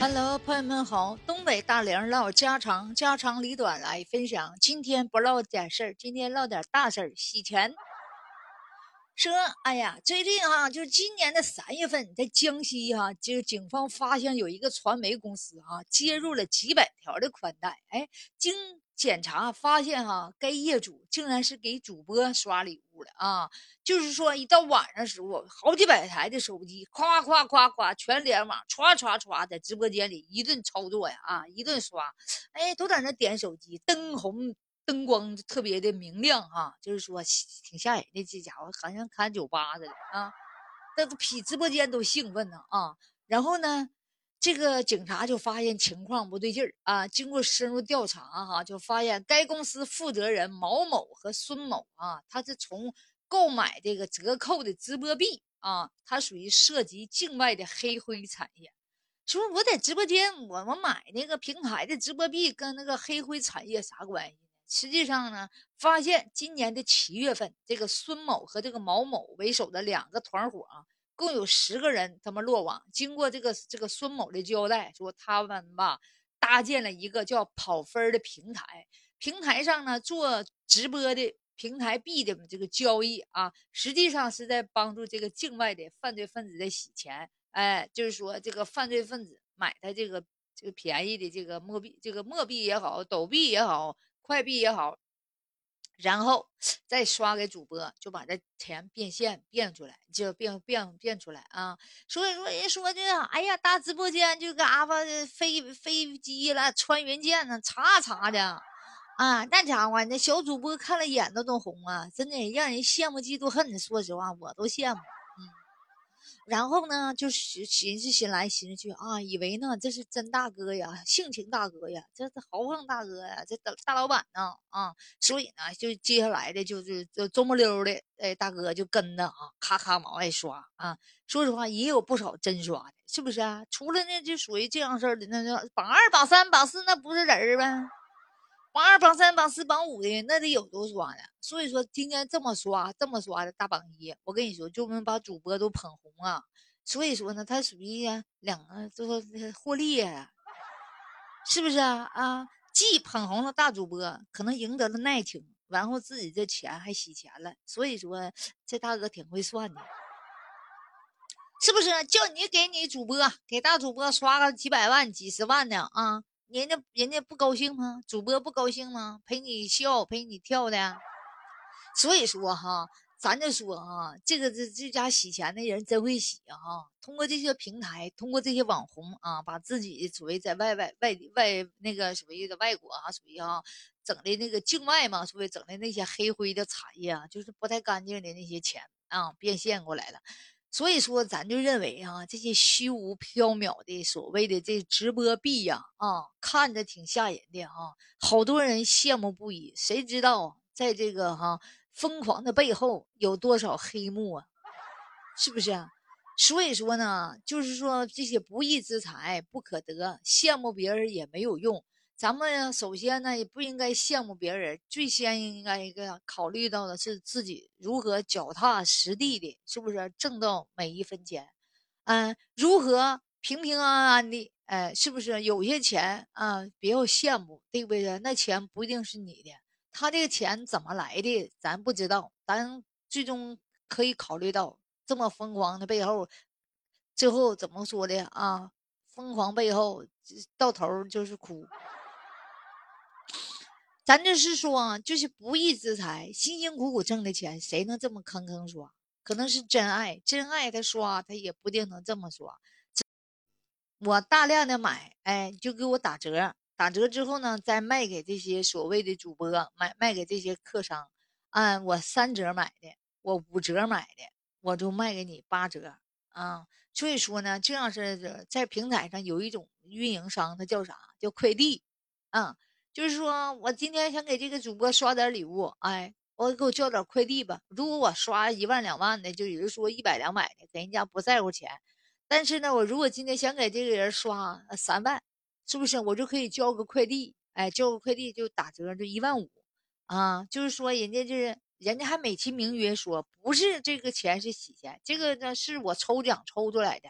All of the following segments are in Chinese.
Hello，朋友们好！东北大玲唠家常，家长里短来分享。今天不唠点事儿，今天唠点大事儿，洗钱。说，哎呀，最近哈，就是今年的三月份，在江西哈，就警方发现有一个传媒公司哈，接入了几百条的宽带。哎，经检查发现哈，该业主竟然是给主播刷礼物的啊！就是说，一到晚上时候，好几百台的手机，夸夸夸夸全联网，唰唰唰，在直播间里一顿操作呀，啊，一顿刷，哎，都在那点手机，灯红。灯光特别的明亮哈，就是说挺吓人的。这家伙好像看酒吧似的啊，那都比直播间都兴奋呢啊。然后呢，这个警察就发现情况不对劲儿啊。经过深入调查哈，就发现该公司负责人毛某和孙某啊，他是从购买这个折扣的直播币啊，他属于涉及境外的黑灰产业。说我在直播间，我我买那个平台的直播币，跟那个黑灰产业啥关系？实际上呢，发现今年的七月份，这个孙某和这个毛某为首的两个团伙啊，共有十个人他们落网。经过这个这个孙某的交代，说他们吧搭建了一个叫跑分的平台，平台上呢做直播的平台币的这个交易啊，实际上是在帮助这个境外的犯罪分子在洗钱。哎，就是说这个犯罪分子买他这个这个便宜的这个墨币，这个墨币也好，斗币也好。快币也好，然后再刷给主播，就把这钱变现变出来，就变变变出来啊！所以说人说这，哎呀，大直播间就嘎巴飞飞机了，穿云箭呢，查查的啊！那家伙那小主播看了眼都都红啊，真的让人羡慕嫉妒恨。说实话，我都羡慕。然后呢，就寻寻思寻来寻思去啊，以为呢这是真大哥呀，性情大哥呀，这是豪横大哥呀，这大大老板呢啊，所以呢，就接下来的就是就周末溜的，哎，大哥就跟着啊，咔咔往外刷啊。说实话，也有不少真刷的，是不是啊？除了那就属于这样式的，那那榜二、榜三、榜四，那不是人儿呗。榜二、榜三、榜四、榜五的那得有多刷呀，所以说今天这么刷、这么刷的大榜一，我跟你说，就能把主播都捧红啊。所以说呢，他属于两个，就是获利呀，是不是啊？啊，既捧红了大主播，可能赢得了耐听，然后自己这钱还洗钱了。所以说，这大哥挺会算的，是不是？叫你给你主播，给大主播刷个几百万、几十万的啊？人家人家不高兴吗？主播不高兴吗？陪你笑，陪你跳的。所以说哈，咱就说哈，这个这这家洗钱的人真会洗哈。通过这些平台，通过这些网红啊，把自己属于在外外外外那个属于的外国啊，属于哈整的那个境外嘛，属于整的那些黑灰的产业啊，就是不太干净的那些钱啊，变现过来了。所以说，咱就认为啊，这些虚无缥缈的所谓的这直播币呀，啊，看着挺吓人的哈，好多人羡慕不已。谁知道在这个哈疯狂的背后有多少黑幕啊？是不是啊？所以说呢，就是说这些不义之财不可得，羡慕别人也没有用。咱们首先呢，也不应该羡慕别人，最先应该一个考虑到的是自己如何脚踏实地的，是不是挣到每一分钱？嗯，如何平平安安的？哎，是不是有些钱啊？不要羡慕，对不对？那钱不一定是你的，他这个钱怎么来的，咱不知道。咱最终可以考虑到这么疯狂的背后，最后怎么说的啊？疯狂背后到头就是哭。咱就是说，就是不义之财，辛辛苦苦挣的钱，谁能这么坑坑刷？可能是真爱，真爱他刷，他也不定能这么刷。我大量的买，哎，就给我打折，打折之后呢，再卖给这些所谓的主播，卖卖给这些客商。按我三折买的，我五折买的，我就卖给你八折啊。所以说呢，这样是在平台上有一种运营商，他叫啥？叫快递，啊。就是说我今天想给这个主播刷点礼物，哎，我给我交点快递吧。如果我刷一万两万的，就有人说一百两百的，给人家不在乎钱。但是呢，我如果今天想给这个人刷三万，是不是我就可以交个快递？哎，交个快递就打折，就一万五啊。就是说人家就是人家还美其名曰说不是这个钱是洗钱，这个呢是我抽奖抽出来的。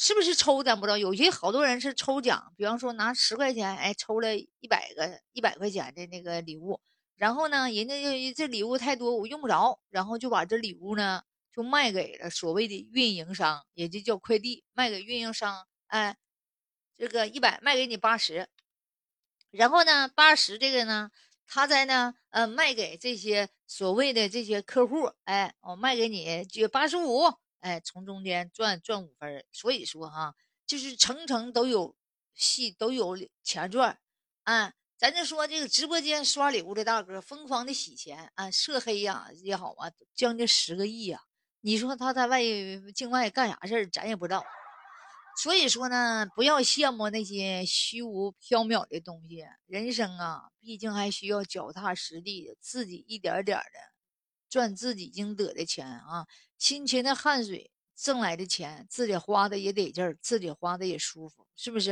是不是抽咱不知道？有些好多人是抽奖，比方说拿十块钱，哎，抽了一百个一百块钱的那个礼物，然后呢，人家就这礼物太多，我用不着，然后就把这礼物呢就卖给了所谓的运营商，也就叫快递，卖给运营商，哎，这个一百卖给你八十，然后呢，八十这个呢，他在呢，呃，卖给这些所谓的这些客户，哎，我卖给你就八十五。哎，从中间赚赚五分所以说哈，就是层层都有戏，都有钱赚。啊，咱就说这个直播间刷礼物的大哥疯狂的洗钱啊，涉黑呀也好啊，将近十个亿呀。你说他在外境外干啥事儿，咱也不知道。所以说呢，不要羡慕那些虚无缥缈的东西。人生啊，毕竟还需要脚踏实地，自己一点点的。赚自己应得的钱啊，辛勤的汗水挣来的钱，自己花的也得劲儿，自己花的也舒服，是不是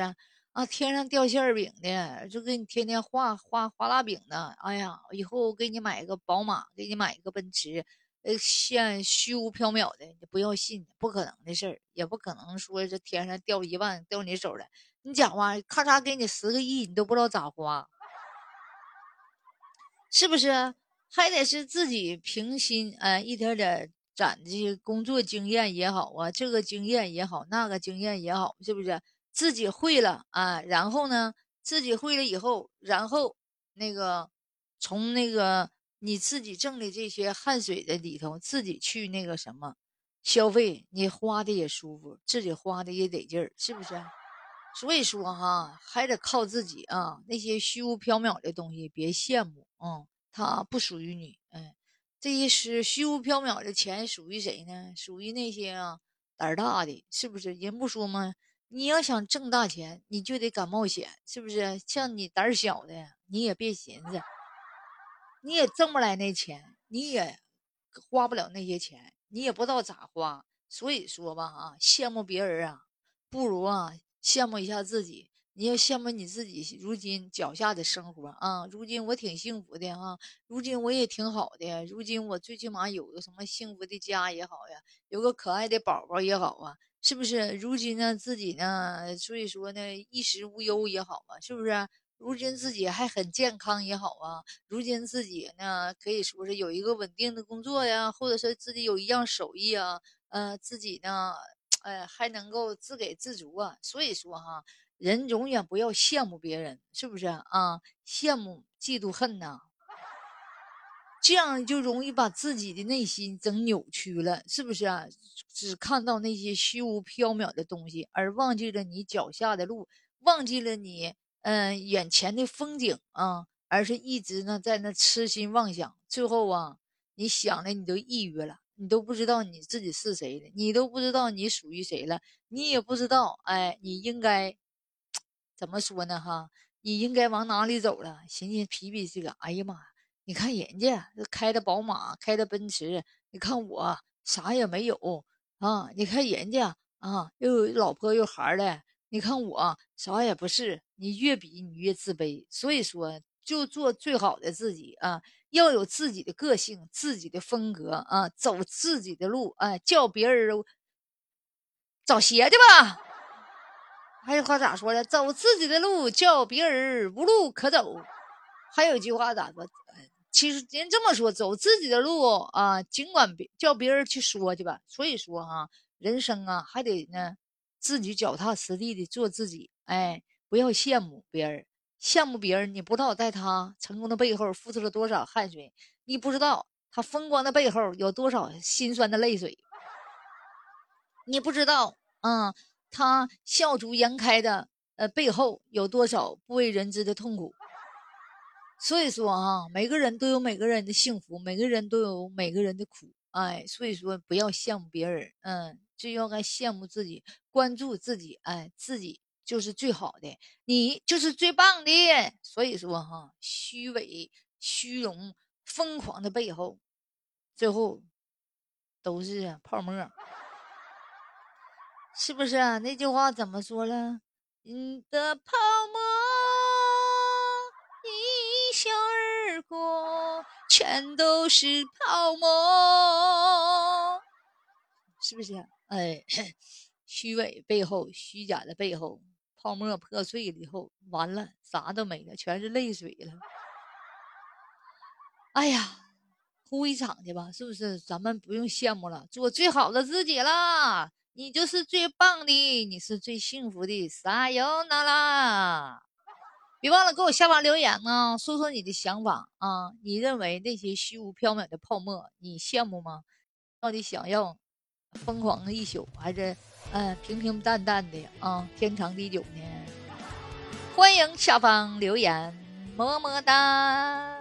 啊？天上掉馅饼的，就给你天天画画画大饼的。哎呀，以后给你买一个宝马，给你买一个奔驰，呃，现虚无缥缈的，你不要信，不可能的事儿，也不可能说这天上掉一万掉你手了。你讲话，咔嚓给你十个亿，你都不知道咋花，是不是？还得是自己平心，呃，一点点攒这些工作经验也好啊，这个经验也好，那个经验也好，是不是？自己会了啊，然后呢，自己会了以后，然后那个从那个你自己挣的这些汗水的里头，自己去那个什么消费，你花的也舒服，自己花的也得劲儿，是不是？所以说哈，还得靠自己啊，那些虚无缥缈的东西别羡慕，嗯。它不属于你，哎，这些是虚无缥缈的钱属于谁呢？属于那些啊胆儿大的，是不是？人不说吗？你要想挣大钱，你就得敢冒险，是不是？像你胆儿小的，你也别寻思，你也挣不来那钱，你也花不了那些钱，你也不知道咋花。所以说吧，啊，羡慕别人啊，不如啊羡慕一下自己。你要羡慕你自己如今脚下的生活啊！如今我挺幸福的哈，如今我也挺好的，如今我最起码有个什么幸福的家也好呀，有个可爱的宝宝也好啊，是不是？如今呢，自己呢，所以说呢，衣食无忧也好啊，是不是？如今自己还很健康也好啊，如今自己呢，可以说是有一个稳定的工作呀，或者是自己有一样手艺啊，呃，自己呢，呃，还能够自给自足啊，所以说哈。人永远不要羡慕别人，是不是啊？羡慕、嫉妒、恨呐，这样就容易把自己的内心整扭曲了，是不是啊？只看到那些虚无缥缈的东西，而忘记了你脚下的路，忘记了你嗯眼前的风景啊，而是一直呢在那痴心妄想，最后啊，你想了你都抑郁了。你都不知道你自己是谁了，你都不知道你属于谁了，你也不知道哎，你应该。怎么说呢？哈，你应该往哪里走了？寻寻皮皮这个，哎呀妈！你看人家开的宝马，开的奔驰，你看我啥也没有啊！你看人家啊，又有老婆又孩儿的，你看我啥也不是。你越比你越自卑，所以说就做最好的自己啊！要有自己的个性，自己的风格啊，走自己的路啊，叫别人找鞋去吧。还有话咋说的？走自己的路，叫别人无路可走。还有一句话咋说？其实人这么说，走自己的路啊，尽管别叫别人去说去吧。所以说哈，人生啊，还得呢，自己脚踏实地的做自己。哎，不要羡慕别人，羡慕别人，你不知道在他成功的背后付出了多少汗水，你不知道他风光的背后有多少心酸的泪水，你不知道，嗯。他笑逐颜开的呃背后有多少不为人知的痛苦？所以说啊，每个人都有每个人的幸福，每个人都有每个人的苦。哎，所以说不要羡慕别人，嗯，就要该羡慕自己，关注自己，哎，自己就是最好的，你就是最棒的。所以说哈，虚伪、虚荣、疯狂的背后，最后都是泡沫。是不是啊？那句话怎么说了？你的泡沫一笑而过，全都是泡沫，是不是？哎，虚伪背后，虚假的背后，泡沫破碎了以后，完了，啥都没了，全是泪水了。哎呀，哭一场去吧，是不是？咱们不用羡慕了，做最好的自己啦！你就是最棒的，你是最幸福的，撒由那啦！别忘了给我下方留言呢，说说你的想法啊！你认为那些虚无缥缈的泡沫，你羡慕吗？到底想要疯狂的一宿，还是嗯平平淡淡的啊天长地久呢？欢迎下方留言，么么哒！